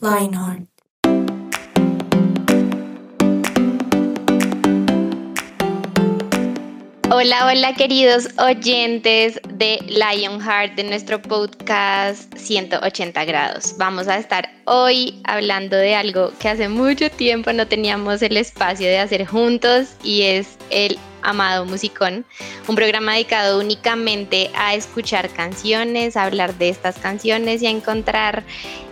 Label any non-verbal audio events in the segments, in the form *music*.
Lionheart. Hola, hola queridos oyentes de Lionheart, de nuestro podcast 180 grados. Vamos a estar hoy hablando de algo que hace mucho tiempo no teníamos el espacio de hacer juntos y es el amado Musicón, un programa dedicado únicamente a escuchar canciones, a hablar de estas canciones y a encontrar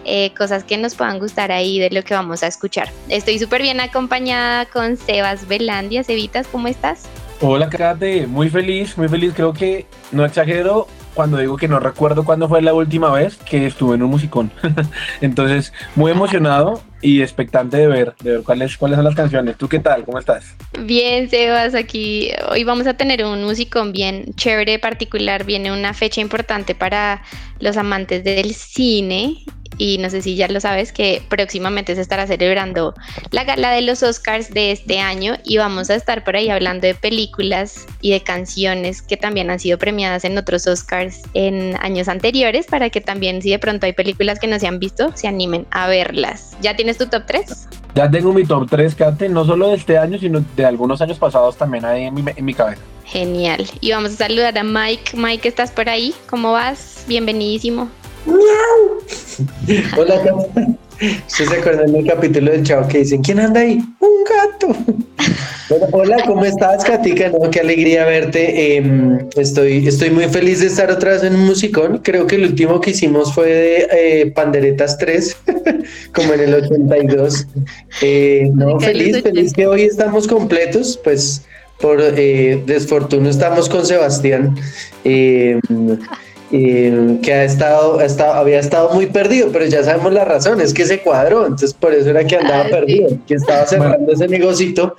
eh, cosas que nos puedan gustar ahí de lo que vamos a escuchar. Estoy súper bien acompañada con Sebas Belandia. Cevitas, ¿cómo estás? Hola, Kate, muy feliz, muy feliz. Creo que no exagero cuando digo que no recuerdo cuándo fue la última vez que estuve en un musicón. *laughs* Entonces, muy emocionado y expectante de ver, de ver cuáles, cuáles son las canciones. ¿Tú qué tal? ¿Cómo estás? Bien, Sebas, aquí hoy vamos a tener un musicón bien chévere, particular. Viene una fecha importante para los amantes del cine y no sé si ya lo sabes que próximamente se estará celebrando la gala de los Oscars de este año y vamos a estar por ahí hablando de películas y de canciones que también han sido premiadas en otros Oscars en años anteriores para que también si de pronto hay películas que no se han visto se animen a verlas. ¿Ya tienes tu top 3? Ya tengo mi top 3, Kate, no solo de este año, sino de algunos años pasados también ahí en mi, en mi cabeza. Genial. Y vamos a saludar a Mike. Mike, ¿estás por ahí? ¿Cómo vas? Bienvenidísimo. *laughs* Hola, ¿Ustedes se acuerdan del capítulo del chavo que dicen, ¿quién anda ahí? Un gato. *laughs* hola, ¿cómo estás, Katica? No, qué alegría verte. Em, estoy, estoy muy feliz de estar otra vez en un musicón. Creo que el último que hicimos fue de eh, Panderetas 3, *laughs* como en el 82. Eh, no, feliz, feliz que hoy estamos completos, pues por eh, desfortuno estamos con Sebastián. Que ha estado, ha estado, había estado muy perdido, pero ya sabemos la razón, es que se cuadró, entonces por eso era que andaba perdido, que estaba cerrando ese negocito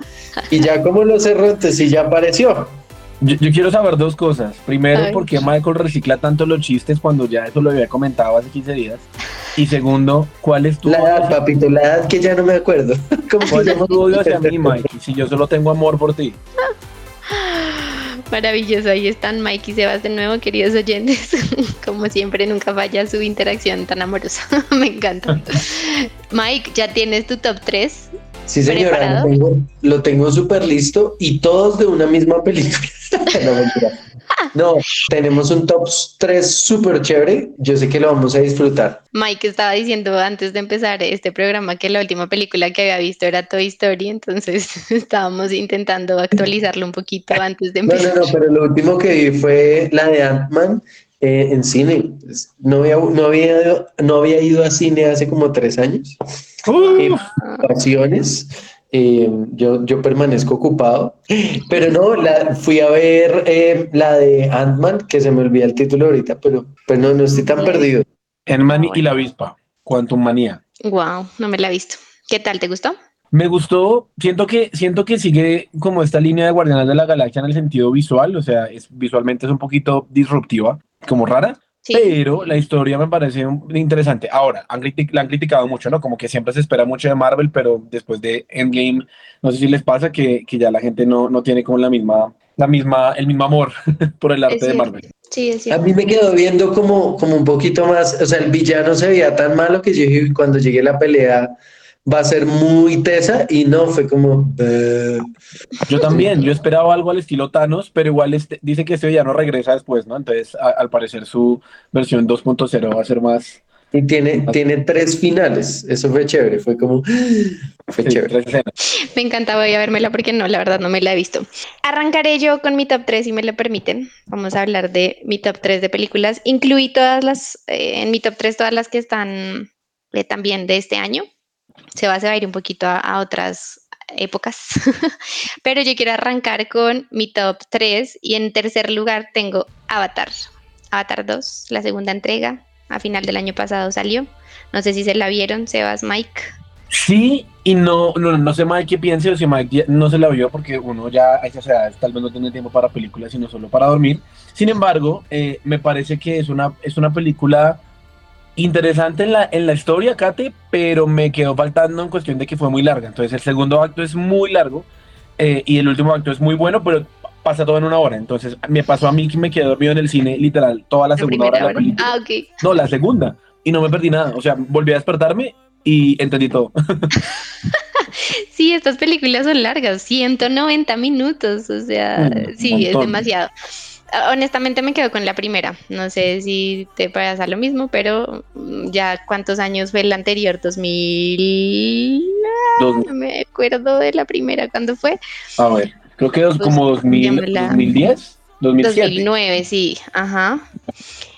y ya como lo cerró, entonces sí ya apareció. Yo, quiero saber dos cosas. Primero, ¿por qué Michael recicla tanto los chistes cuando ya eso lo había comentado hace 15 días? Y segundo, ¿cuál es tu... La edad, papito, la edad que ya no me acuerdo. *laughs* ¿Cuál es tu odio hacia mí, Mike? Si yo solo tengo amor por ti. Maravilloso, ahí están Mike y Sebas de nuevo, queridos oyentes. *laughs* Como siempre, nunca falla su interacción tan amorosa. *laughs* Me encanta. Mike, ¿ya tienes tu top 3? Sí, señora, lo tengo súper listo y todos de una misma película. *laughs* no, mentira. No, tenemos un top 3 súper chévere. Yo sé que lo vamos a disfrutar. Mike estaba diciendo antes de empezar este programa que la última película que había visto era Toy Story, entonces *laughs* estábamos intentando actualizarlo un poquito antes de empezar. No, no, no, pero lo último que vi fue la de Ant-Man eh, en cine. No había, no, había, no había ido a cine hace como tres años. Uh. Eh, yo, yo permanezco ocupado, pero no, la, fui a ver eh, la de Ant-Man, que se me olvida el título ahorita, pero, pero no, no estoy tan perdido. Ant-Man y la avispa, Quantum Manía. Wow, no me la he visto. ¿Qué tal? ¿Te gustó? Me gustó, siento que, siento que sigue como esta línea de Guardianes de la Galaxia en el sentido visual, o sea, es, visualmente es un poquito disruptiva, como rara, pero la historia me parece interesante. Ahora, han la han criticado mucho, ¿no? Como que siempre se espera mucho de Marvel, pero después de Endgame, no sé si les pasa que, que ya la gente no, no tiene como la misma, la misma, el mismo amor *laughs* por el arte de Marvel. Sí, es A mí me quedó viendo como, como un poquito más, o sea, el villano se veía tan malo que yo cuando llegué a la pelea va a ser muy tesa y no, fue como... Yo también, yo esperaba algo al estilo Thanos, pero igual este, dice que ese ya no regresa después, ¿no? Entonces, al parecer su versión 2.0 va a ser más... Y tiene, tiene tres finales, eso fue chévere, fue como... *gasps* Fue chévere. Me encanta, voy a vérmela porque no, la verdad no me la he visto. Arrancaré yo con mi top 3 si me lo permiten. Vamos a hablar de mi top 3 de películas. Incluí todas las, eh, en mi top 3 todas las que están eh, también de este año se va, a ir un poquito a, otras épocas, *laughs* pero yo quiero arrancar con mi top 3 y en tercer lugar tengo Avatar, Avatar 2, la segunda entrega, a final del año pasado salió, no sé si se la vieron, Sebas, Mike. Sí y no, no, no sé Mike qué piense o si Mike no se la vio porque uno ya a esas edades tal vez no tiene tiempo para películas sino solo para dormir. Sin embargo, eh, me parece que es una, es una película interesante en la, en la historia, Kate, pero me quedó faltando en cuestión de que fue muy larga. Entonces el segundo acto es muy largo eh, y el último acto es muy bueno, pero pasa todo en una hora. Entonces me pasó a mí que me quedé dormido en el cine literal toda la, segunda hora de la película. Ah, ok. No, la segunda. Y no me perdí nada. O sea, volví a despertarme y entendí todo. *laughs* sí, estas películas son largas, 190 minutos. O sea, sí, es demasiado. Ah, honestamente me quedo con la primera. No sé si te pasa lo mismo, pero mm, ya cuántos años fue el anterior, 2000. No me acuerdo de la primera, ¿cuándo fue? A ver, creo que es como 2000, 2010, 2009, sí, ajá.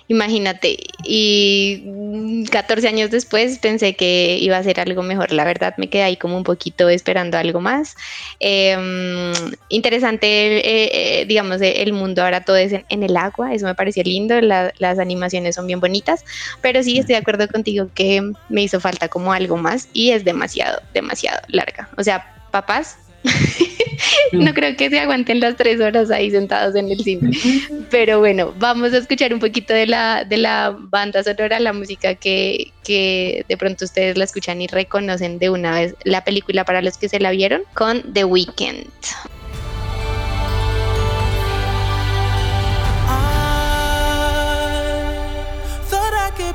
Imagínate, y 14 años después pensé que iba a ser algo mejor. La verdad me quedé ahí como un poquito esperando algo más. Em, interesante, eh, eh, digamos, el mundo ahora todo es en, el agua, eso me pareció lindo, las animaciones son bien bonitas, pero sí estoy de acuerdo contigo que me hizo falta como algo más y es demasiado, demasiado larga. O sea, papás, *laughs* *laughs* no creo que se aguanten las tres horas ahí sentados en el cine. *laughs* Pero bueno, vamos a escuchar un poquito de la, de la banda sonora, la música que, que de pronto ustedes la escuchan y reconocen de una vez la película para los que se la vieron con The Weeknd.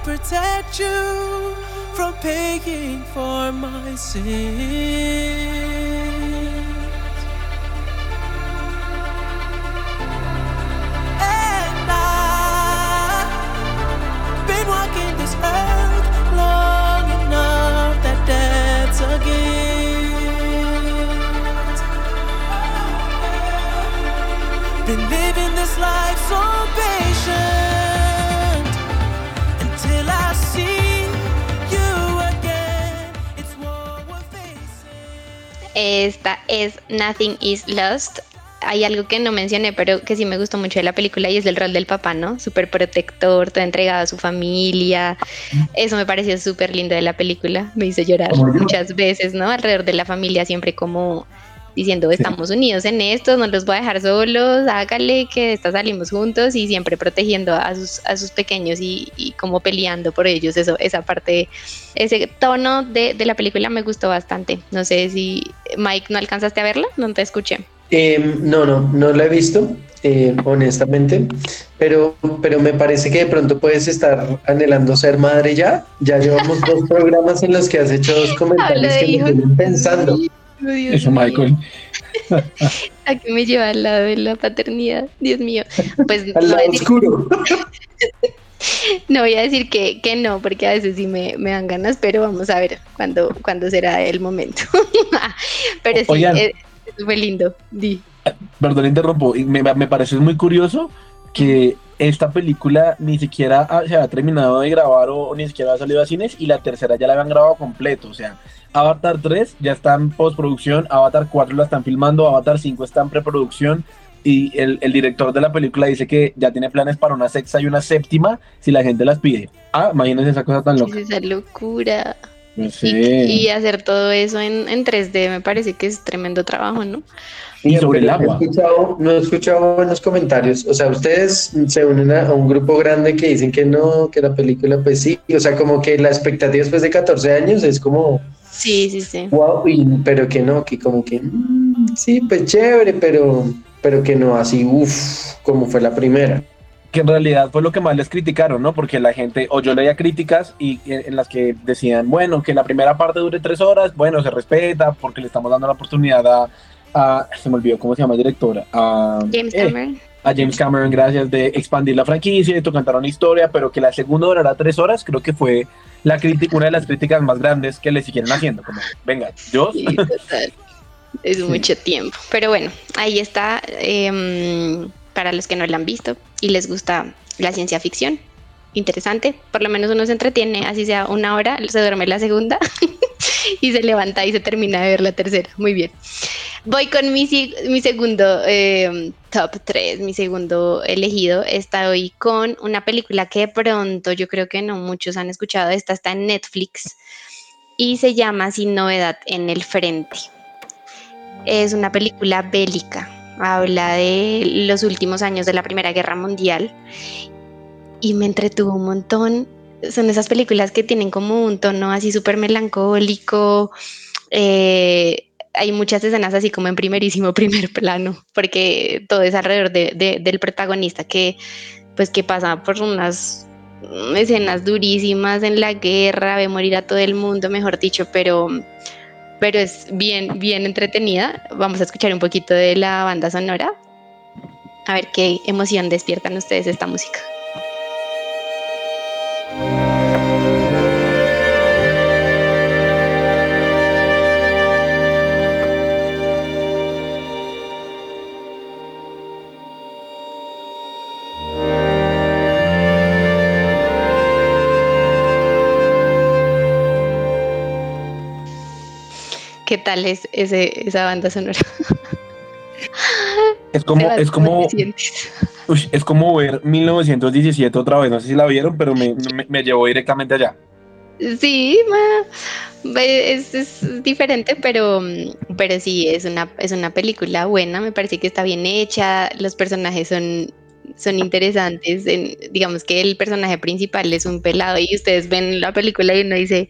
protect you from paying for my Esta es Nothing is Lost. Hay algo que no mencioné, pero que sí me gustó mucho de la película y es el rol del papá, ¿no? Súper protector, todo entregado a su familia. Eso me pareció súper lindo de la película. Me hizo llorar muchas veces, ¿no? Alrededor de la familia, siempre como diciendo estamos unidos en esto, no los voy a dejar solos, hágale que esta salimos juntos y siempre protegiendo a sus, a sus pequeños y, como peleando por ellos, eso, esa parte, ese tono de, la película me gustó bastante. No sé si Mike no alcanzaste a verla, no te escuché. Em, no, no, no la he visto, eh, honestamente, pero, pero me parece que de pronto puedes estar anhelando ser madre ya. Ya llevamos dos *laughs* programas en los que has hecho dos comentarios que me tienen pensando. Eso, Michael. *laughs* ¿A qué me lleva al lado de la paternidad? Dios mío. Pues al lado oscuro. *laughs* no voy a decir que, que, no, porque a veces sí me, me, dan ganas, pero vamos a ver cuándo, cuándo será el momento. *laughs* pero sí, eh, fue lindo. Di. Perdón, interrumpo. Me, me parece muy curioso que esta película ni siquiera se ha terminado de grabar o, o, ni siquiera ha salido a cines y la tercera ya la habían grabado completo. O sea, Avatar 3 ya está en postproducción, Avatar 4 la están filmando, Avatar 5 está en preproducción y el, director de la película dice que ya tiene planes para una sexta y una séptima si la gente las pide. Ah, imagínense esa cosa tan loca. Esa locura. Y, hacer todo eso en, en 3D me parece que es tremendo trabajo, ¿no? Y sobre el agua. No he, escuchado, buenos comentarios. O sea, ustedes se unen a, un grupo grande que dicen que no, que la película, pues sí. O sea, como que la expectativa después de 14 años es como Sí, sí, sí. Wow, pero que no, que como que mm, sí, pues chévere, pero, pero que no así, uff, como fue la primera. Que en realidad fue lo que más les criticaron, ¿no? Porque la gente, o yo leía críticas y en las que decían, bueno, que la primera parte dure tres horas, bueno, se respeta porque le estamos dando la oportunidad a, se me olvidó cómo se llama el director, a James eh, Cameron. A James Cameron, gracias, de expandir la franquicia, de cantar una historia, pero que la segunda durará tres horas, creo que fue la crítica, una de las críticas más grandes que le siguieron haciendo, como, venga, yo. Es *laughs* mucho tiempo. Pero bueno, ahí está. Em, para los que no la han visto y les gusta la ciencia ficción, interesante. Por lo menos uno se entretiene, así sea una hora, se duerme la segunda *laughs* y se levanta y se termina de ver la tercera. Muy bien. Voy con mi, mi segundo em, top 3, mi segundo elegido. Estoy con una película que de pronto yo creo que no muchos han escuchado. Esta está en Netflix y se llama Sin novedad en el frente. Es una película bélica, habla de los últimos años de la Primera Guerra Mundial y me entretuvo un montón. Son esas películas que tienen como un tono así súper melancólico. Eh, hay muchas escenas así como en primerísimo *laughs* primer plano, porque todo es alrededor del protagonista que pues que pasa por unas escenas durísimas en la guerra, ve morir a todo el mundo, mejor dicho, pero, pero es bien, bien entretenida. Vamos a escuchar un poquito de la banda sonora, a ver qué emoción despiertan ustedes esta música. Tal es ese, esa banda sonora? Es como, es como, es como ver 1917 otra vez. No sé si la vieron, pero me, me, llevó directamente allá. Sí, es, es, diferente, pero, pero sí, es una, es una película buena. Me parece que está bien hecha. Los personajes son, son interesantes. digamos que el personaje principal es un pelado y ustedes ven la película y uno dice,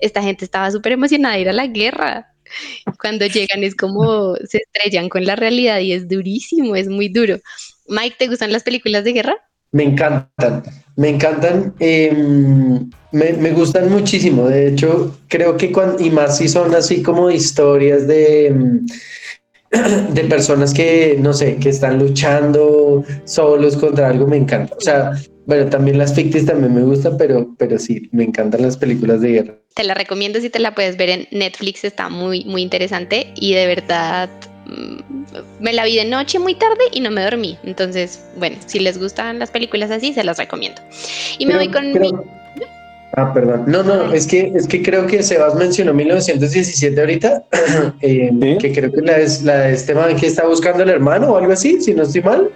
esta gente estaba súper emocionada de ir a la guerra *laughs* cuando llegan es como se estrellan con la realidad y es durísimo, es muy duro. Mike, ¿te gustan las películas de guerra? Me encantan, me encantan, em, me, gustan muchísimo. De hecho, creo que cuando, y más si son así como historias de, em, *clears throat* de personas que, no sé, que están luchando solos contra algo, me encanta. O sea, bueno, también las fictis también me gustan, pero, pero sí, me encantan las películas de guerra. Te la recomiendo si te la puedes ver en Netflix, está muy, muy interesante y de verdad mm, me la vi de noche muy tarde y no me dormí. Entonces, bueno, si les gustan las películas así, se las recomiendo. Y me voy con mi... Ah, perdón. No, no, es que, es que creo que Sebas mencionó 1917 ahorita, *clears throat* eh, que creo que la, es, la de este man que está buscando el hermano o algo así, si no estoy mal.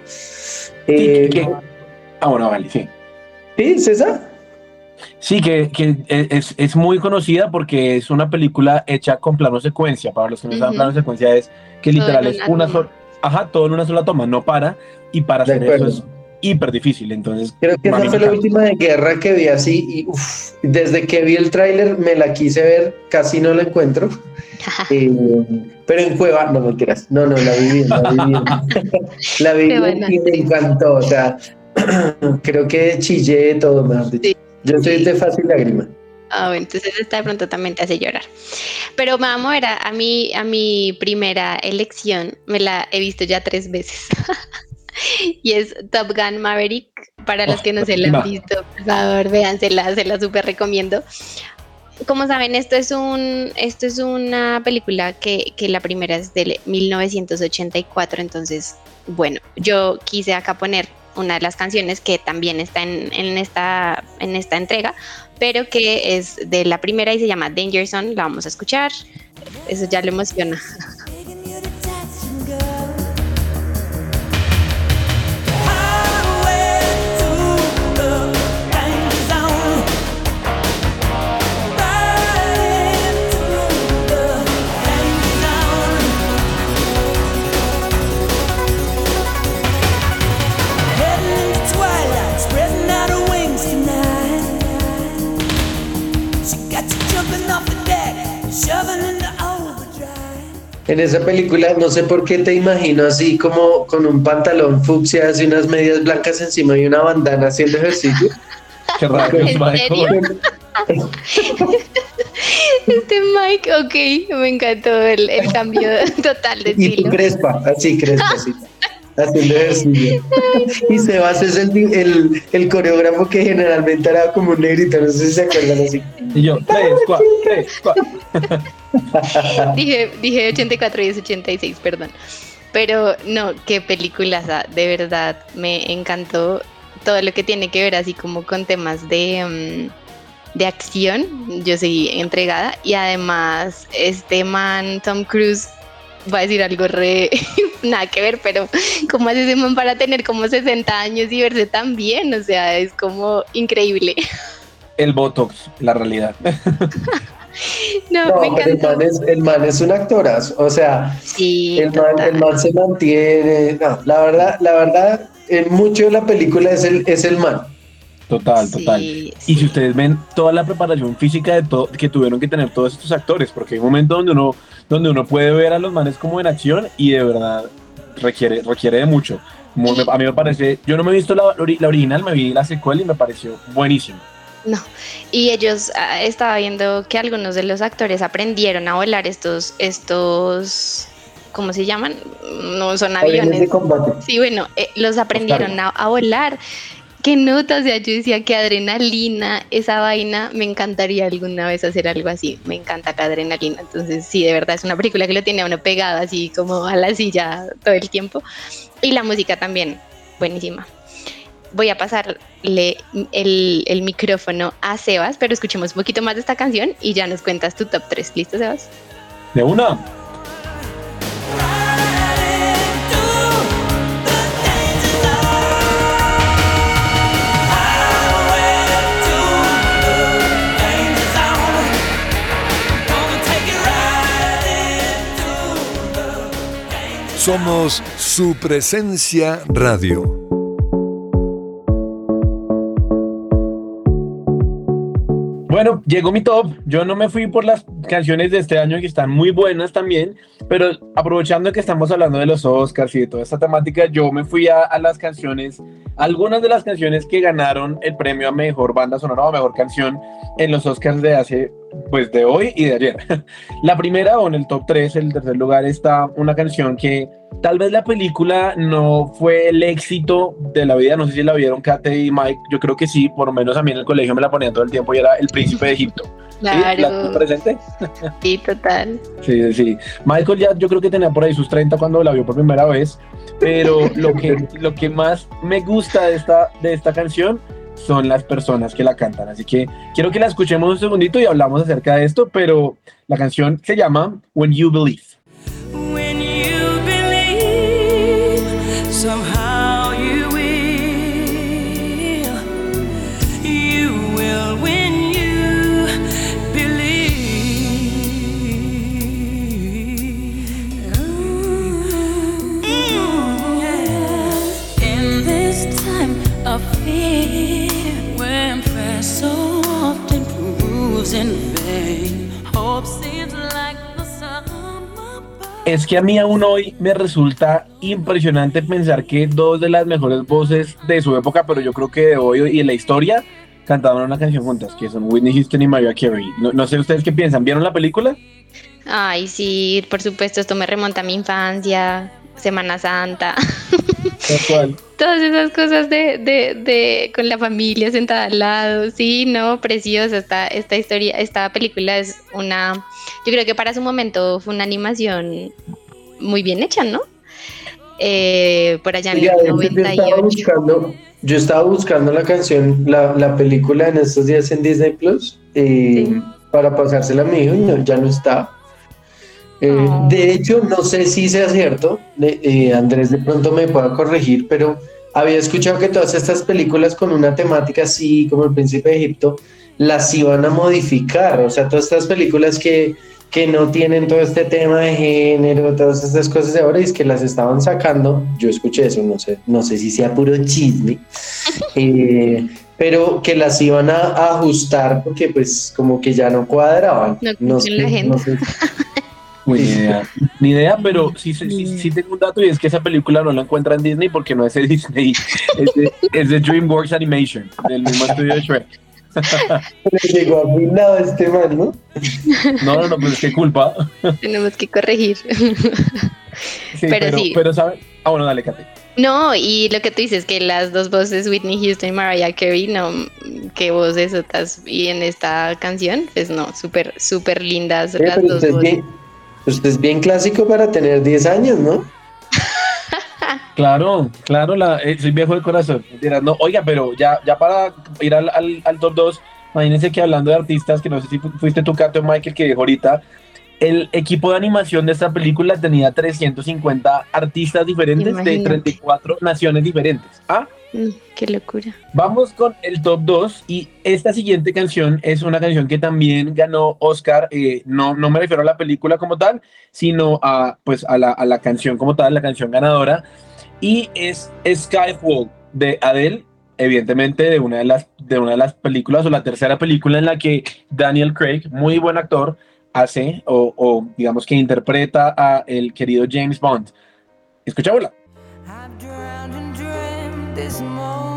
Eh, Ah, bueno, vale, sí. ¿Sí, César? Sí, que, es, es, muy conocida porque es una película hecha con plano secuencia. Para los que no saben, plano secuencia es que literal es una sola, ajá, todo en una sola toma, no para, y para hacer eso es hiper difícil. Entonces, creo que esa fue la última de guerra que vi así, y desde que vi el tráiler me la quise ver, casi no la encuentro. *laughs* Eh, pero en Cueva, no mentiras, no, no, la vi bien, la vi bien. *laughs* la vi bien y me encantó, o sea, *clears throat* Creo que chillé todo, más Yo soy de fácil lágrima. Ah, bueno, entonces esta de pronto también te hace llorar. Pero vamos a ver, a, mí, a mi primera elección me la he visto ya tres veces. *laughs* *laughs* y es Top Gun Maverick. Para los que no se la han visto, por favor, véansela, se la súper recomiendo. Como saben, esto es un, esto es una película que, que la primera es de 1984, entonces, bueno, yo quise acá poner una de las canciones que también está en, esta, en esta entrega, pero que es de la primera y se llama Danger Zone, la vamos a escuchar, eso ya lo emociona. *laughs* En esa película, no sé por qué te imagino así como con un pantalón fucsia y unas medias blancas encima y una bandana haciendo ejercicio. *laughs* Qué raro, ¿En serio? *laughs* Este Mike, ok, me encantó el, cambio total de estilo. Y crespa, así crespa, así. *laughs* haciendo ejercicio. Y Sebas es el, el, el, coreógrafo que generalmente era como un negrito, no sé si se acuerdan así. Y yo, tres, cuatro, tres, cuatro. *laughs* dije, dije 84 y es 86, perdón. Pero no, qué película, de verdad, me encantó todo lo que tiene que ver así como con temas de, mm, de acción. Yo seguí entregada y además este man, Tom Cruise, va a decir algo re *laughs* nada que ver, pero ¿cómo hace ese man para tener como 60 años y verse tan bien? O sea, es como increíble. El Botox, la realidad. *laughs* no, me el, man es, el man es un actorazo, o sea, el, man, se mantiene, no, la verdad, la verdad, en mucho de la película es el, es el man. Total, total. Y si ustedes ven toda la preparación física de todo, que tuvieron que tener todos estos actores, porque hay un momento donde uno, donde uno puede ver a los manes como en acción y de verdad requiere, requiere de mucho. a mí me parece, yo no me he visto la, la original, me vi la secuela y me pareció buenísimo. No, y ellos ah, estaba viendo que algunos de los actores aprendieron a volar estos, estos, ¿cómo se llaman? No son aviones. Sí, bueno, eh, los aprendieron a, volar. Qué nota, o sea, yo decía que adrenalina, esa vaina, me encantaría alguna vez hacer algo así. Me encanta la adrenalina. Entonces, sí, de verdad, es una película que lo tiene a uno pegado así como a la silla todo el tiempo. Y la música también, buenísima voy a pasarle el, micrófono a Sebas, pero escuchemos un poquito más de esta canción y ya nos cuentas tu top 3. ¿Listo, Sebas? De una. Somos su presencia radio. Bueno, llegó mi top. Yo no me fui por las canciones de este año que están muy buenas también, pero aprovechando que estamos hablando de los Oscars y de toda esta temática, yo me fui a, las canciones, algunas de las canciones que ganaron el premio a mejor banda sonora o mejor canción en los Oscars de hace, pues de hoy y de ayer. *laughs* La primera o en el top 3, el tercer lugar, está una canción que Tal vez la película no fue el éxito de la vida, no sé si la vieron Kate y Mike, yo creo que sí, por lo menos a mí en el colegio me la ponían todo el tiempo y era El Príncipe de Egipto. Claro. ¿Sí? presente? Sí, total. Sí, sí. Michael ya yo creo que tenía por ahí sus 30 cuando la vio por primera vez, pero lo que, *laughs* lo que más me gusta de esta, de esta canción son las personas que la cantan. Así que quiero que la escuchemos un segundito y hablamos acerca de esto, pero la canción se llama When You Believe. Es que a mí aún hoy me resulta impresionante pensar que dos de las mejores voces de su época, pero yo creo que de hoy y en la historia, cantaban una canción juntas, que son Whitney Houston y Mariah Carey. No sé ustedes qué piensan, ¿vieron la película? Ay, sí, por supuesto, esto me remonta a mi infancia, Semana Santa. *laughs* Todas esas cosas de, de, de, con la familia sentada al lado, sí, no, preciosa esta, esta historia, esta película es una, yo creo que para su momento fue una animación muy bien hecha, ¿no? Eh, por allá en el 98. Yo estaba, buscando, yo estaba buscando la canción, la, la, película en estos días en Disney Plus, eh, para pasársela a mi hijo y ya no está. Eh, ah. De hecho, no sé si sea cierto, eh, Andrés de pronto me pueda corregir, pero había escuchado que todas estas películas con una temática así como El Príncipe de Egipto, las iban a modificar, o sea, todas estas películas que, que no tienen todo este tema de género, todas estas cosas de ahora, y es que las estaban sacando, yo escuché eso, no sé, no sé si sea puro chisme, *laughs* eh, pero que las iban a, ajustar porque pues como que ya no cuadraban. No, sé, no sé. *laughs* ni idea. Ni idea, pero sí, sí, tengo un dato y es que esa película no la encuentra en Disney porque no es de *laughs* Disney, es de, DreamWorks Animation, del mismo estudio de Shrek. *laughs* llegó a este man, ¿no? No, no, no, pues qué culpa. *laughs* Tenemos que corregir. pero, sí. Pero, ¿sabes? Ah, bueno, dale, Kate. No, y lo que tú dices, que las dos voces, Whitney Houston y Mariah Carey, no, qué voces otras, y en esta canción, pues no, súper, súper lindas las dos voces. Usted es bien clásico para tener 10 años, ¿no? *laughs* Claro, claro, la, eh, soy viejo de corazón. No, oiga, pero ya, ya para ir al, al, top 2, imagínense que hablando de artistas, que no sé si fuiste tú, Cato Michael, que dijo ahorita, el equipo de animación de esta película tenía 350 artistas diferentes de 34 naciones diferentes. ¿Ah? Mm, qué locura. Vamos con el top 2 y esta siguiente canción es una canción que también ganó Oscar. Eh, no, no me refiero a la película como tal, sino a, pues, a, la, a la canción como tal, la canción ganadora. Y es Skyfall de Adele, evidentemente de una de las, de una de las películas o la tercera película en la que Daniel Craig, muy buen actor, hace o, o digamos que interpreta a el querido James Bond. Escuchámosla. This moment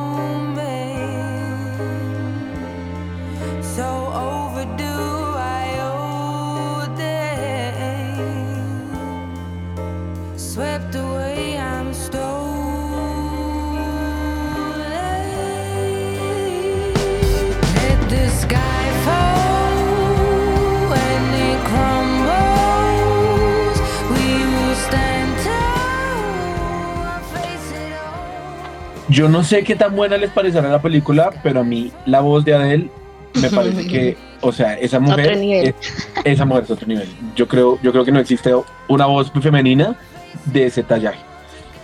Yo no sé qué tan buena les parecerá la película, pero a mí la voz de Adele me parece que, o sea, esa mujer, es, esa mujer es otro nivel. Yo creo, yo creo que no existe una voz femenina de ese tallaje.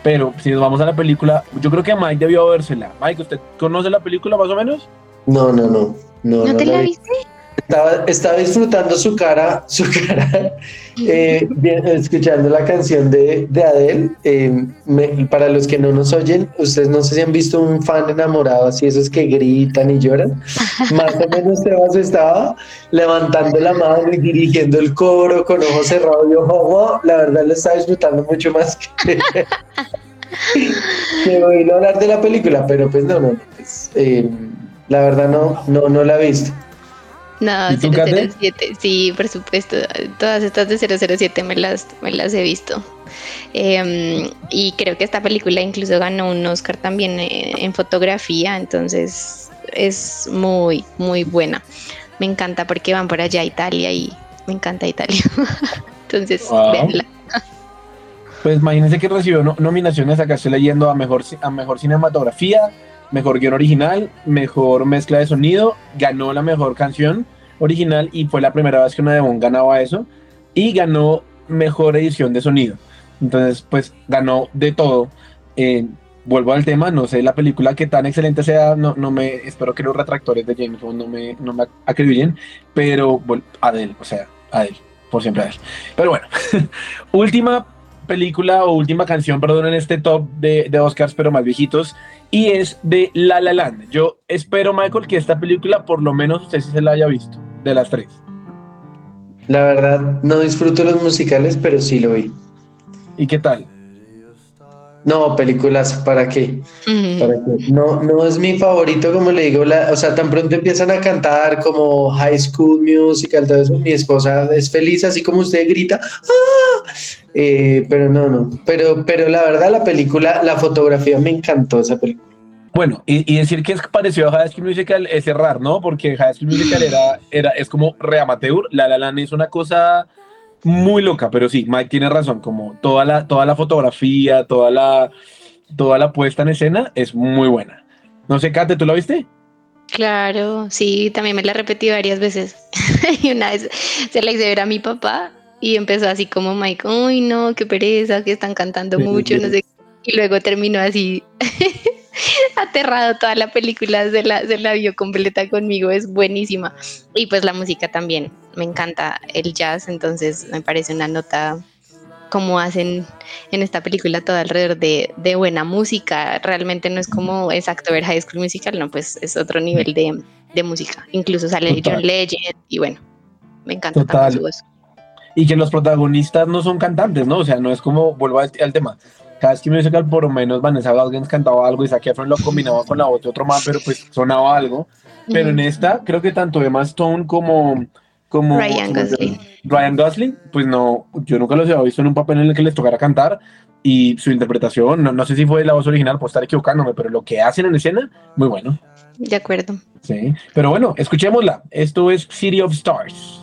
Pero si nos vamos a la película, yo creo que Mike debió vérsela. Mike, ¿usted conoce la película más o menos? No, no, no. ¿No, ¿No te la viste? Estaba, disfrutando su cara, su cara, eh, escuchando la canción de, de Adele. Eh, para los que no nos oyen, ustedes no sé si han visto un fan enamorado así, esos que gritan y lloran. Más o menos Sebas estaba levantando la mano y dirigiendo el coro con ojos cerrados. Yo, oh, wow, la verdad lo estaba disfrutando mucho más que, *laughs* que oír hablar de la película, pero pues no, no, pues, eh, la verdad no, no, no la he visto. No, 007, sí, por supuesto. Todas estas de 007 me las, me las he visto. Eh, y creo que esta película incluso ganó un Oscar también en, en, fotografía, entonces es muy, muy buena. Me encanta porque van por allá a Italia y me encanta Italia. *laughs* entonces, wow. véanla. Pues imagínense que recibió no, nominaciones, acá estoy leyendo a mejor, a mejor cinematografía, mejor guion original, mejor mezcla de sonido, ganó la mejor canción original y fue la primera vez que una Devon ganaba eso y ganó mejor edición de sonido. Entonces, pues ganó de todo. Eh, vuelvo al tema, no sé la película que tan excelente sea, no, no me espero que los retractores de James Bond no me, no me acribillen, pero Adele, o sea, Adele, por siempre Adele. Pero bueno, *laughs* última película o última canción, perdón, en este top de, de Oscars, pero más viejitos, y es de La La Land. Yo espero, Michael, que esta película por lo menos usted se la haya visto, de las tres. La verdad, no disfruto los musicales, pero sí lo vi. ¿Y qué tal? No, películas, ¿para qué? Uh -huh. ¿Para qué? No, no es mi favorito, como le digo, la, o sea, tan pronto empiezan a cantar como High School Musical, todo eso, mi esposa es feliz, así como usted grita, ¡Ah! Eh, pero no, no, pero, pero la verdad la película, la fotografía me encantó esa película. Bueno, y, y, decir que es parecido a High School Musical es errar, ¿no? Porque High School Musical era, era, es como reamateur, La La Land es una cosa muy loca, pero sí, Mike tiene razón, como toda la, toda la fotografía, toda la, toda la puesta en escena es muy buena. No sé, Kate, ¿tú la viste? Claro, sí, también me la repetí varias veces. *laughs* y una vez se la hice ver a mi papá y empezó así como Mike, uy, no, qué pereza, que están cantando mucho, no sé. Y luego terminó así *laughs* *laughs* aterrado toda la película, se la, se la vio completa conmigo, es buenísima. Y pues la música también, me encanta el jazz, entonces me parece una nota como hacen en esta película todo alrededor de, de, buena música. Realmente no es como exacto ver High School Musical, no, pues es otro nivel de, de música. Incluso sale Total. John Legend y bueno, me encanta Total. también su voz. Y que los protagonistas no son cantantes, ¿no? O sea, no es como, vuelvo al, al tema, cada School Musical por lo menos Vanessa Hudgens cantaba algo y Zac Efron lo combinaba con la voz de otro man, pero pues sonaba algo. Pero en esta, creo que tanto Emma Stone como como Ryan Gosling. Ryan Gosling, pues no, yo nunca los había visto en un papel en el que les tocara cantar y su interpretación, no, no sé si fue la voz original, puedo estar equivocándome, pero lo que hacen en escena, muy bueno. De acuerdo. Sí, pero bueno, escuchémosla. Esto es City of Stars.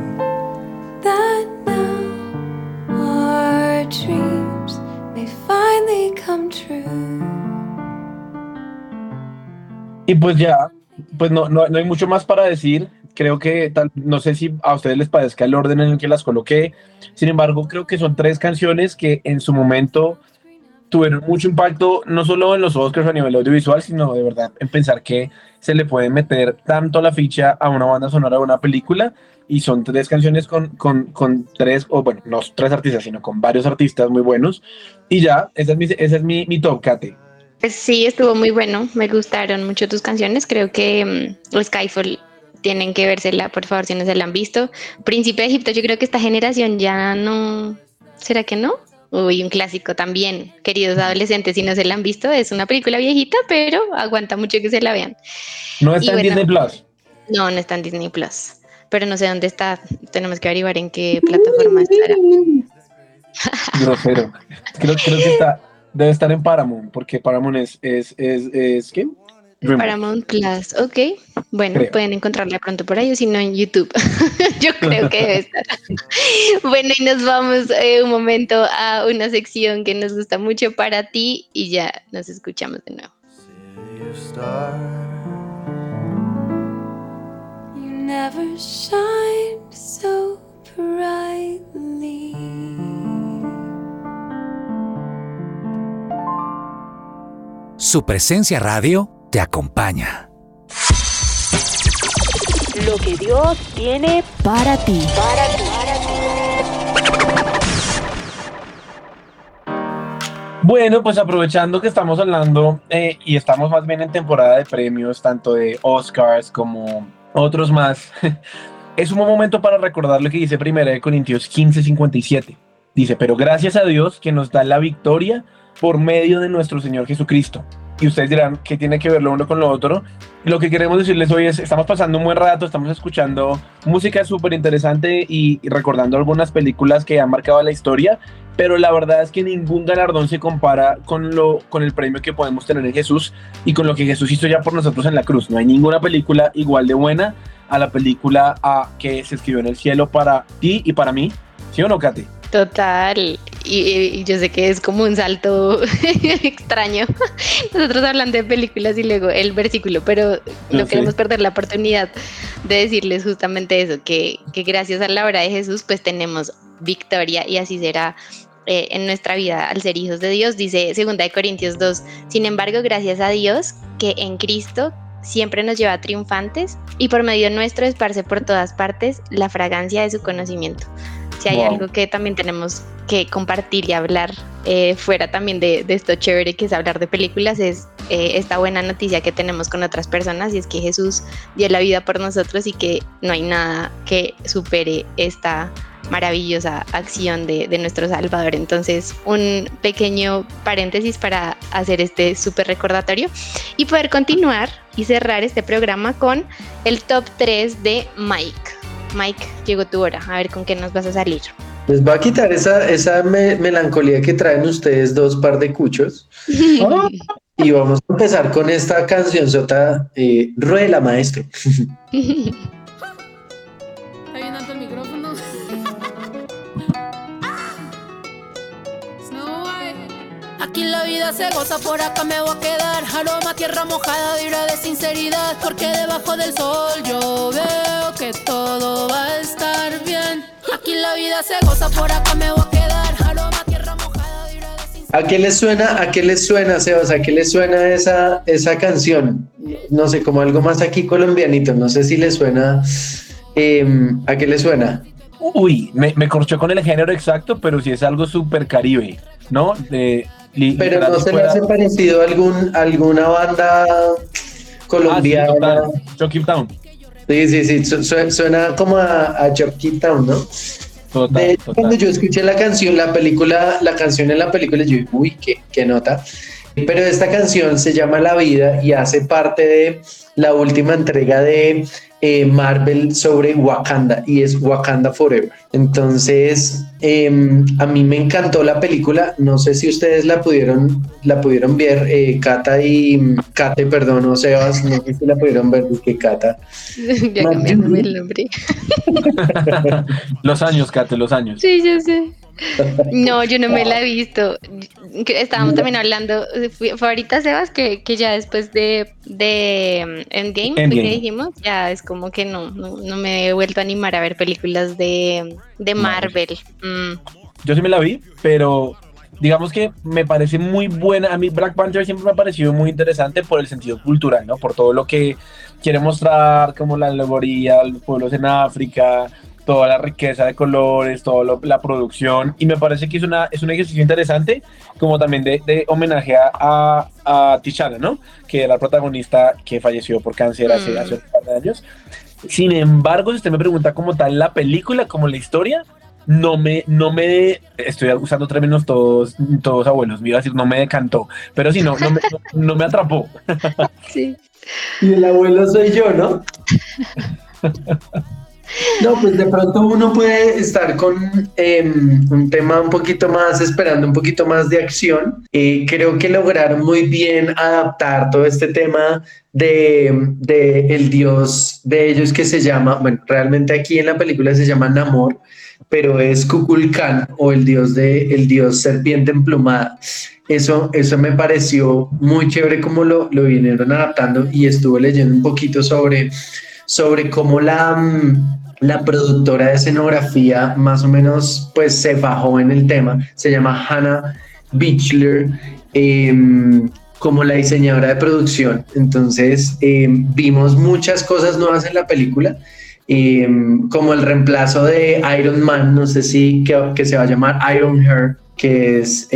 Dreams may finally come true. Y pues ya, pues no, no, hay mucho más para decir. Creo que tal, no sé si a ustedes les parezca el orden en el que las coloqué. Sin embargo, creo que son tres canciones que en su momento tuvieron mucho impacto, no solo en los Oscars a nivel audiovisual, sino de verdad en pensar que se le puede meter tanto la ficha a una banda sonora de una película. Y son tres canciones con, con, con tres, o bueno, no tres artistas, sino con varios artistas muy buenos. Y ya, esa es mi, esa es mi, mi top, Kate. Pues sí, estuvo muy bueno. Me gustaron mucho tus canciones. Creo que um, Skyfall tienen que vérsela, por favor, si no se la han visto. Príncipe de Egipto, yo creo que esta generación ya no. ¿Será que no? Uy, un clásico también, queridos adolescentes, si no se la han visto, es una película viejita, pero aguanta mucho que se la vean. ¿No está en Disney Plus? No, no está en Disney Plus, pero no sé dónde está. Tenemos que averiguar en qué plataforma estará. *laughs* Grosero. Creo, creo que está, debe estar en Paramount, porque Paramount es, es, es, es ¿qué? Paramount Plus, ok. Bueno, creo. pueden encontrarla pronto por ahí o si no en YouTube. *laughs* Yo creo que debe estar. *laughs* bueno, y nos vamos eh, un momento a una sección que nos gusta mucho para ti y ya nos escuchamos de nuevo. You never shine so brightly. Su presencia radio te acompaña. Lo que Dios tiene para ti. Para ti. Bueno, pues aprovechando que estamos hablando eh, y estamos más bien en temporada de premios, tanto de Oscars como otros más, *laughs* es un buen momento para recordar lo que dice Primera de Corintios 15:57. Dice, pero gracias a Dios que nos da la victoria por medio de nuestro Señor Jesucristo. Y ustedes dirán, ¿qué tiene que ver lo uno con lo otro? Lo que queremos decirles hoy es, estamos pasando un buen rato, estamos escuchando música súper interesante y, y, recordando algunas películas que han marcado la historia, pero la verdad es que ningún galardón se compara con, lo, con el premio que podemos tener en Jesús y con lo que Jesús hizo ya por nosotros en la cruz. No hay ninguna película igual de buena a la película a, que se escribió en el cielo para ti y para mí. ¿Sí o no, Katy? Total, y, y, yo sé que es como un salto *laughs* extraño. Nosotros hablando de películas y luego el versículo, pero no, no queremos perder la oportunidad de decirles justamente eso, que, que, gracias a la obra de Jesús pues tenemos victoria y así será eh, en nuestra vida al ser hijos de Dios. Dice 2 Corintios 2, sin embargo, gracias a Dios que en Cristo siempre nos lleva triunfantes y por medio nuestro esparce por todas partes la fragancia de su conocimiento si hay wow. algo que también tenemos que compartir y hablar eh, fuera también de, de, esto chévere que es hablar de películas, es eh, esta buena noticia que tenemos con otras personas y es que Jesús dio la vida por nosotros y que no hay nada que supere esta maravillosa acción de, de nuestro Salvador. Entonces, un pequeño paréntesis para hacer este súper recordatorio y poder continuar y cerrar este programa con el top 3 de Mike. Mike, llegó tu hora, a ver con qué nos vas a salir. Les va a quitar esa, esa me melancolía que traen ustedes dos par de cuchos. *laughs* y vamos a empezar con esta canción sota, eh, Ruela Maestro. *laughs* Aquí la vida se goza, por acá me voy a quedar. Aroma, tierra mojada, vibra de sinceridad. Porque debajo del sol yo veo que todo va a estar bien. Aquí la vida se goza, por acá me voy a quedar. Aroma, tierra mojada, vibra de sinceridad. ¿A qué les suena, a qué les suena, Sebas? ¿A qué les suena esa, esa canción? No sé, como algo más aquí colombianito. No sé si les suena. Eh, ¿A qué les suena? Uy, me, me corchó con el género exacto, pero sí es algo súper caribe, ¿no? De, pero no se le hace parecido a algún, alguna banda colombiana. Ah, sí, Chucky Town. Sí, sí, sí, su, suena como a, a Chucky Town, ¿no? Total, de, total. Cuando yo escuché la canción, la película, la canción en la película, yo uy, qué, qué nota. Pero esta canción se llama La Vida y hace parte de la última entrega de eh, Marvel sobre Wakanda y es Wakanda Forever. Entonces, em, a mí me encantó la película. No sé si ustedes la pudieron, la pudieron ver, eh, Cata y Kate, perdón, o Sebas, no sé si la pudieron ver, que Cata. ya cambiándome el nombre. *laughs* los años, Kate, los años. Sí, yo sé. *laughs* No, yo no me la he visto. Estábamos también hablando, fue ahorita Sebas, que, que ya después de, de mm, Endgame, pues, que dijimos, ya es como que no, no, no, me he vuelto a animar a ver películas de, de Marvel. Mm. Yo sí me la vi, pero digamos que me parece muy buena. A mí Black Panther siempre me ha parecido muy interesante por el sentido cultural, ¿no? Por todo lo que quiere mostrar, como la alegoría, los pueblos en África, toda la riqueza de colores, toda la producción, y me parece que es, una, es un ejercicio interesante, como también de, de homenaje a, a, Tichana, ¿no? Que era la protagonista que falleció por cáncer hace, hace un par de años. Sin embargo, si usted me pregunta como tal la película, como la historia, no me, no me, estoy usando términos todos, todos abuelos, me iba a decir, no me decantó, pero sí, no, no, me, no me atrapó. *laughs* Sí. Y el abuelo soy yo, ¿no? *laughs* No, pues de pronto uno puede estar con em, un tema un poquito más, esperando un poquito más de acción. Eh, creo que lograron muy bien adaptar todo este tema de, de, el dios de ellos que se llama, bueno, realmente aquí en la película se llama Namor, pero es Kukulkan o el dios de el dios serpiente emplumada. Eso, eso me pareció muy chévere como lo, lo vinieron adaptando y estuve leyendo un poquito sobre, sobre cómo la, mm, la productora de escenografía más o menos pues se bajó en el tema, se llama Hannah Bichler, em, como la diseñadora de producción. Entonces em, vimos muchas cosas nuevas en la película, em, como el reemplazo de Iron Man, no sé si que, se va a llamar Iron Heart, que es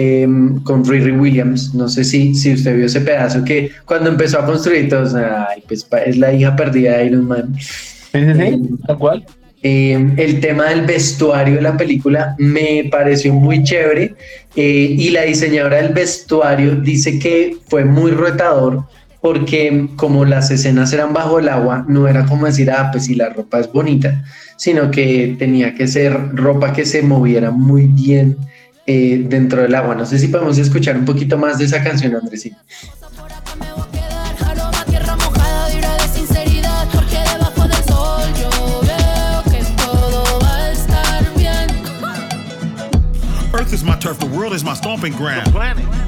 con Riri Williams. No sé si, si usted vio ese pedazo que cuando empezó a construir todo, pues es la hija perdida de Iron Man. Sí, sí, tal cual. Eh, el tema del vestuario de la película me pareció muy chévere eh, y la diseñadora del vestuario dice que fue muy retador porque como las escenas eran bajo el agua, no era como decir, ah, pues si la ropa es bonita, sino que tenía que ser ropa que se moviera muy bien eh, dentro del agua. No sé si podemos escuchar un poquito más de esa canción, Andrés. is my turf, the world is my stomping ground.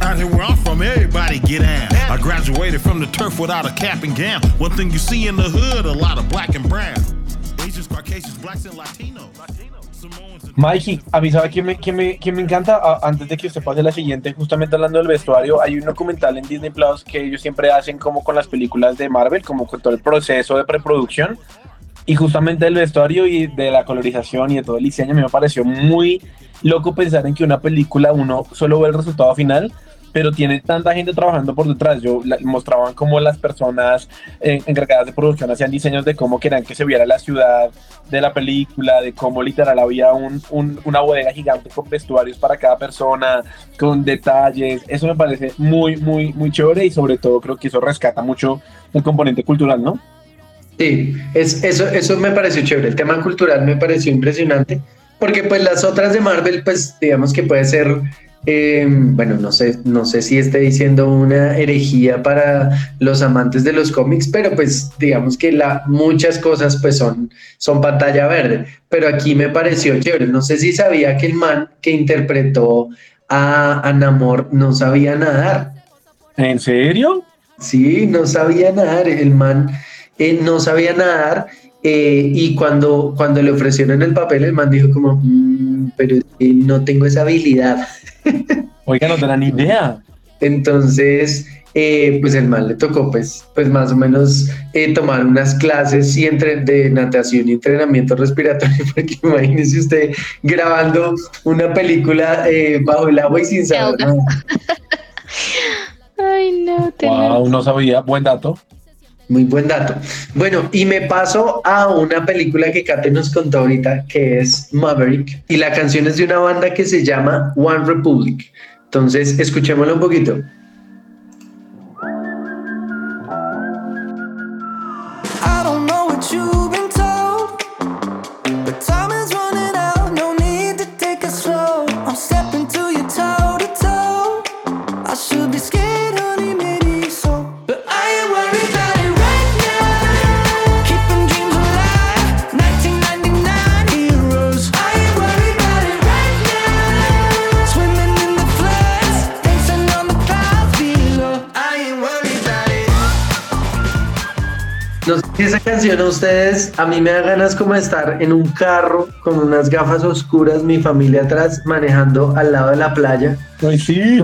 Out here where I'm from, everybody get out. I graduated from the turf without a cap and gown. One thing you see in the hood, a lot of black and brown. Asians, Caucasians, blacks and Latinos. Mikey, a mí sabe que me, que me, que me encanta, ah, antes de que usted pase la siguiente, justamente hablando del vestuario, hay un documental en Disney Plus que ellos siempre hacen como con las películas de Marvel, como con todo el proceso de preproducción, y justamente el vestuario y de la colorización y de todo el diseño me pareció muy loco pensar en que una película uno solo ve el resultado final, pero tiene tanta gente trabajando por detrás. Yo mostraban cómo las personas eh, encargadas de producción hacían diseños de cómo querían que se viera la ciudad de la película, de cómo literal había un, una bodega gigante con vestuarios para cada persona, con detalles. Eso me parece muy, muy, muy chévere y sobre todo creo que eso rescata mucho el componente cultural, ¿no? Sí, es, eso, eso me pareció chévere. El tema cultural me pareció impresionante porque pues las otras de Marvel, pues digamos que puede ser, eh, bueno, no sé, no sé si esté diciendo una herejía para los amantes de los cómics, pero pues digamos que la, muchas cosas pues son, son pantalla verde. Pero aquí me pareció chévere. No sé si sabía que el man que interpretó a, a Namor no sabía nadar. ¿En serio? Sí, no sabía nadar. El man eh, no sabía nadar eh, y cuando, cuando le ofrecieron el papel, el man dijo como, mm, pero no tengo esa habilidad. *laughs* Oiga, no tenía ni idea. Entonces, eh, pues el man le tocó, pues, pues más o menos eh, tomar unas clases y entre, de natación y entrenamiento respiratorio, *laughs* porque imagínese usted grabando una película bajo el agua y sin saber *laughs* Ay, no, wow, no sabía, buen dato. Muy buen dato. Bueno, y me paso a una película que Kate nos contó ahorita, que es Maverick, y la canción es de una banda que se llama One Republic. Entonces, escuchémoslo un poquito. A ustedes, a mí me da ganas como de estar en un carro con unas gafas oscuras, mi familia atrás, manejando al lado de la playa. Ay, sí.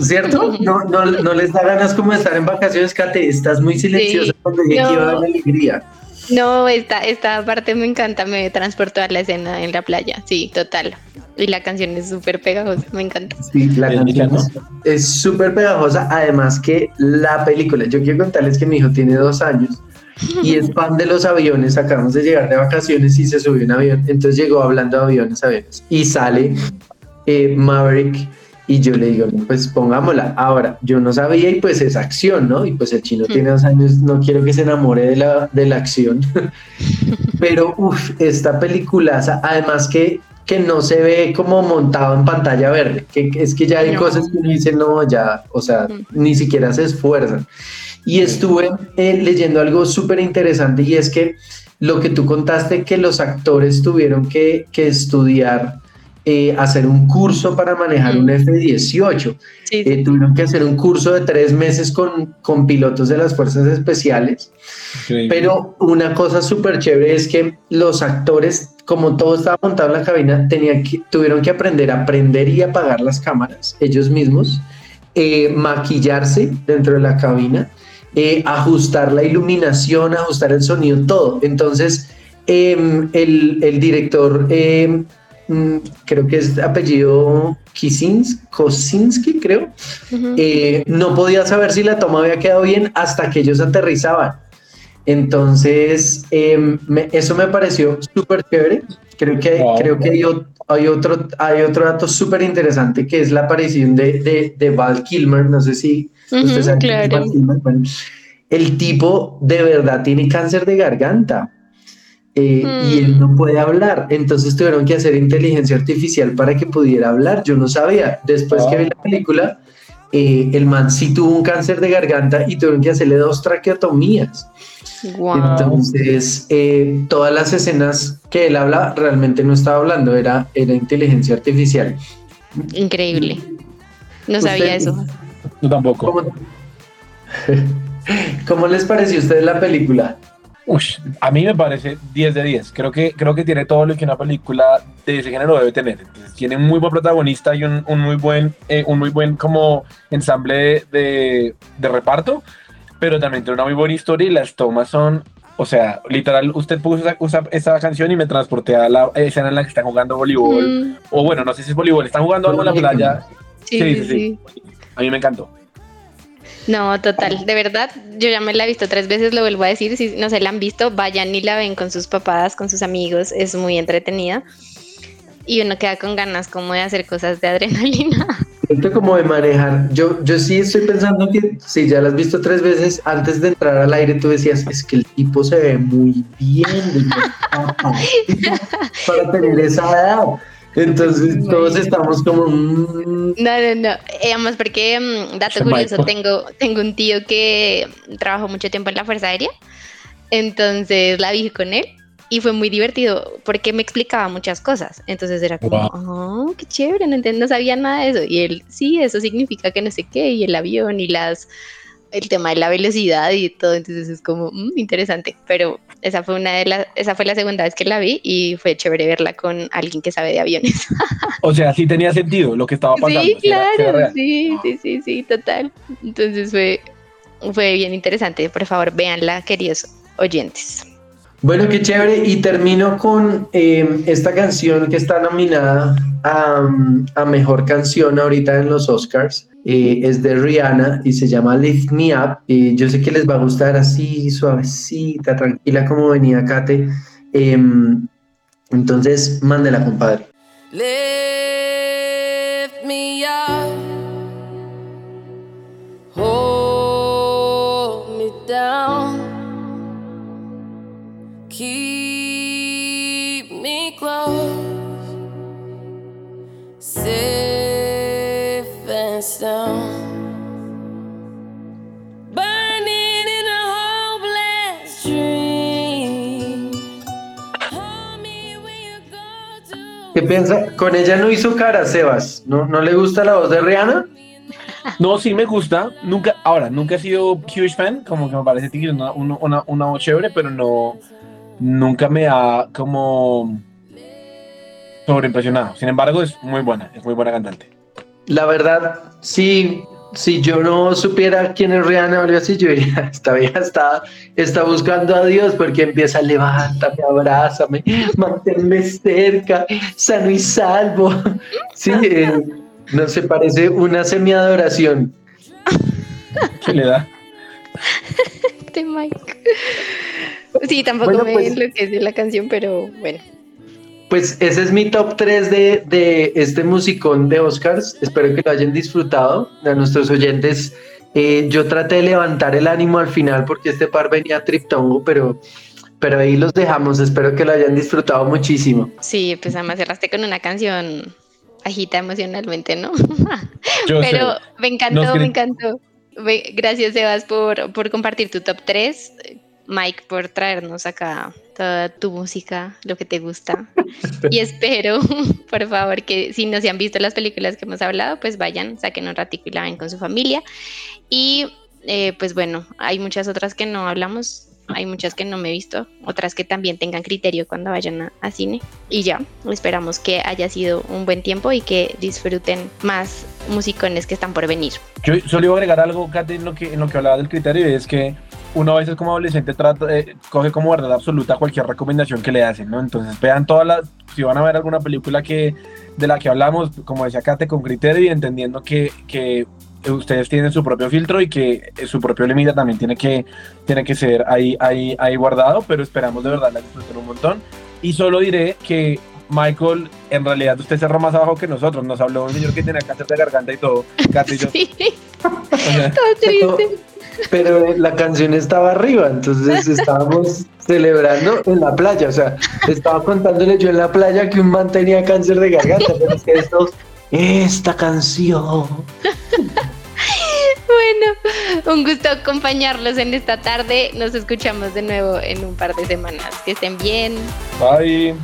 ¿Cierto? No, no, no les da ganas como de estar en vacaciones, Kate. Estás muy silenciosa Sí. cuando dije que iba a dar No. alegría. No, esta, esta parte me encanta, me transportó a la escena en la playa, sí, total. Y la canción es súper pegajosa, me encanta. Sí, la Es canción es súper pegajosa. Además que la película, yo quiero contarles que mi hijo tiene dos años *laughs* y es fan de los aviones. Acabamos de llegar de vacaciones y se subió un avión. Entonces llegó hablando de aviones, aviones. Y sale eh, Maverick y yo le digo, pues pongámosla. Ahora, yo no sabía y pues es acción, ¿no? Y pues el chino tiene dos años, no quiero que se enamore de la, de la acción. *laughs* Pero, uff, esta peliculaza, además que, que no se ve como montado en pantalla verde, que es que ya hay No. cosas que uno dice, no, ya, o sea, Mm. ni siquiera se esfuerzan. Y estuve eh, leyendo algo súper interesante y es que lo que tú contaste, que los actores tuvieron que, que estudiar, eh, hacer un curso para manejar un F-18. Sí, Eh, tuvieron que hacer un curso de tres meses con, con pilotos de las fuerzas especiales. Increíble. Pero una cosa súper chévere es que los actores, como todo estaba montado en la cabina, tenían que, tuvieron que aprender a prender y apagar las cámaras ellos mismos, eh, maquillarse dentro de la cabina, eh, ajustar la iluminación, ajustar el sonido, todo. Entonces, em, el, el director, em, mm, creo que es apellido Kisins, Kosinski, creo, eh, no podía saber si la toma había quedado bien hasta que ellos aterrizaban. Entonces, em, me- eso me pareció súper chévere. Creo que, Wow. creo que hay, hay otro, hay otro dato súper interesante que es la aparición de, de, de Val Kilmer. No sé si ustedes claro. Bueno, el tipo de verdad tiene cáncer de garganta. eh, y él no puede hablar, entonces tuvieron que hacer inteligencia artificial para que pudiera hablar. Yo no sabía. Después que vi la película, eh, el man sí tuvo un cáncer de garganta y tuvieron que hacerle dos traqueotomías. Entonces, eh, todas las escenas que él habla realmente no estaba hablando, era, era inteligencia artificial. Increíble. No sabía eso. Yo tampoco. ¿Cómo, *laughs* ¿Cómo les pareció a ustedes la película? Ush, a mí me parece 10 de 10. Creo que, creo que tiene todo lo que una película de ese género debe tener. Entonces, tiene un muy buen protagonista y un, un muy buen, eh, un muy buen como ensamble de, de- de reparto, pero también tiene una muy buena historia y las tomas son, o sea, literal, usted puso esa, usa- esa canción y me transporté a la escena en la que están jugando voleibol. Mm, O bueno, no sé si es voleibol, están jugando algo en la playa. sí, sí, sí. A mí me encantó. No, total, de verdad, yo ya me la he visto tres veces, lo vuelvo a decir, si no se la han visto, vayan y la ven con sus papás, con sus amigos, es muy entretenida y uno queda con ganas como de hacer cosas de adrenalina. *laughs* Siento como de manejar. Yo, yo sí estoy pensando que si ya la has visto tres veces, antes de entrar al aire tú decías, es que el tipo se ve muy bien *laughs* de para tener esa edad. Entonces todos estamos como... mm, No, no, no, eh, además porque, mm, dato Ese curioso, tengo, tengo un tío que trabajó mucho tiempo en la Fuerza Aérea, entonces la vi con él y fue muy divertido porque me explicaba muchas cosas, entonces era como, oh, qué chévere, no, no sabía nada de eso, y él, sí, eso significa que no sé qué, y el avión y las, el tema de la velocidad y todo, entonces es como, mm, interesante, pero esa fue una de las, esa fue la segunda vez que la vi y fue chévere verla con alguien que sabe de aviones. *laughs* O sea, sí tenía sentido lo que estaba pasando. Sí, era- era claro, sí, sí, sí, sí, total. Entonces fue, fue bien interesante. Por favor, véanla, queridos oyentes. Bueno, qué chévere. Y termino con eh, esta canción que está nominada a, a Mejor Canción ahorita en los Oscars. Es de Rihanna y se llama Lift Me Up. Eh, yo sé que les va a gustar así, suavecita, tranquila, como venía Kate. Em, entonces, mándela, compadre. Piensa? Con ella no hizo cara, Sebas. ¿No, ¿No le gusta la voz de Rihanna? No, sí me gusta. Nunca, ahora, nunca he sido huge fan, como que me parece que una, una, una voz chévere, pero no, nunca me ha como sobreimpresionado. Sin embargo, es muy buena, es muy buena cantante. La verdad, sí, si yo no supiera quién es Rihanna o algo así, yo diría, *laughs* esta vieja está, está buscando a Dios porque empieza, levántame, abrázame, manténme cerca, sano y salvo. *laughs* Sí, eh, no se parece una semi-adoración. *laughs* ¿Qué le da? De Mike. Sí, tampoco Bueno, me pues- enloquece la canción, pero bueno. Pues ese es mi top 3 de, de este musicón de Oscars. Espero que lo hayan disfrutado. A nuestros oyentes, eh, yo traté de levantar el ánimo al final porque este par venía triptongo, pero, pero ahí los dejamos. Espero que lo hayan disfrutado muchísimo. Sí, pues además cerraste con una canción agita emocionalmente, ¿no? *laughs* Yo Pero sé. me encantó, Nos me encantó. Gracias, Sebas, por, por compartir tu top 3. Mike, por traernos acá toda tu música, lo que te gusta. *laughs* Y espero, *laughs* por favor, que si no se han visto las películas que hemos hablado, pues vayan, saquen un ratico y la ven con su familia. Y eh, pues bueno, hay muchas otras que no hablamos, hay muchas que no me he visto, otras que también tengan criterio cuando vayan a, a cine. Y ya, esperamos que haya sido un buen tiempo y que disfruten más musicones que están por venir. Yo solo iba a agregar algo, Kate, en lo que, en lo que hablaba del criterio, y es que uno a veces como adolescente trata, eh, coge como verdad absoluta cualquier recomendación que le hacen, ¿no? Entonces vean todas las, si van a ver alguna película que de la que hablamos, como decía Kate, con criterio y entendiendo que, que ustedes tienen su propio filtro y que eh, su propio límite también tiene que, tiene que ser ahí, ahí, ahí guardado, pero esperamos de verdad la disfruten un montón. Y solo diré que Michael, en realidad usted cerró más abajo que nosotros, nos habló un señor que tiene cáncer de garganta y todo, Kate y yo. *laughs* Sí, O sea, todo triste. Pero la canción estaba arriba, entonces estábamos *laughs* celebrando en la playa. O sea, estaba contándole yo en la playa que un man tenía cáncer de garganta, pero es que esto, esta canción. Bueno, un gusto acompañarlos en esta tarde. Nos escuchamos de nuevo en un par de semanas. Que estén bien. Bye.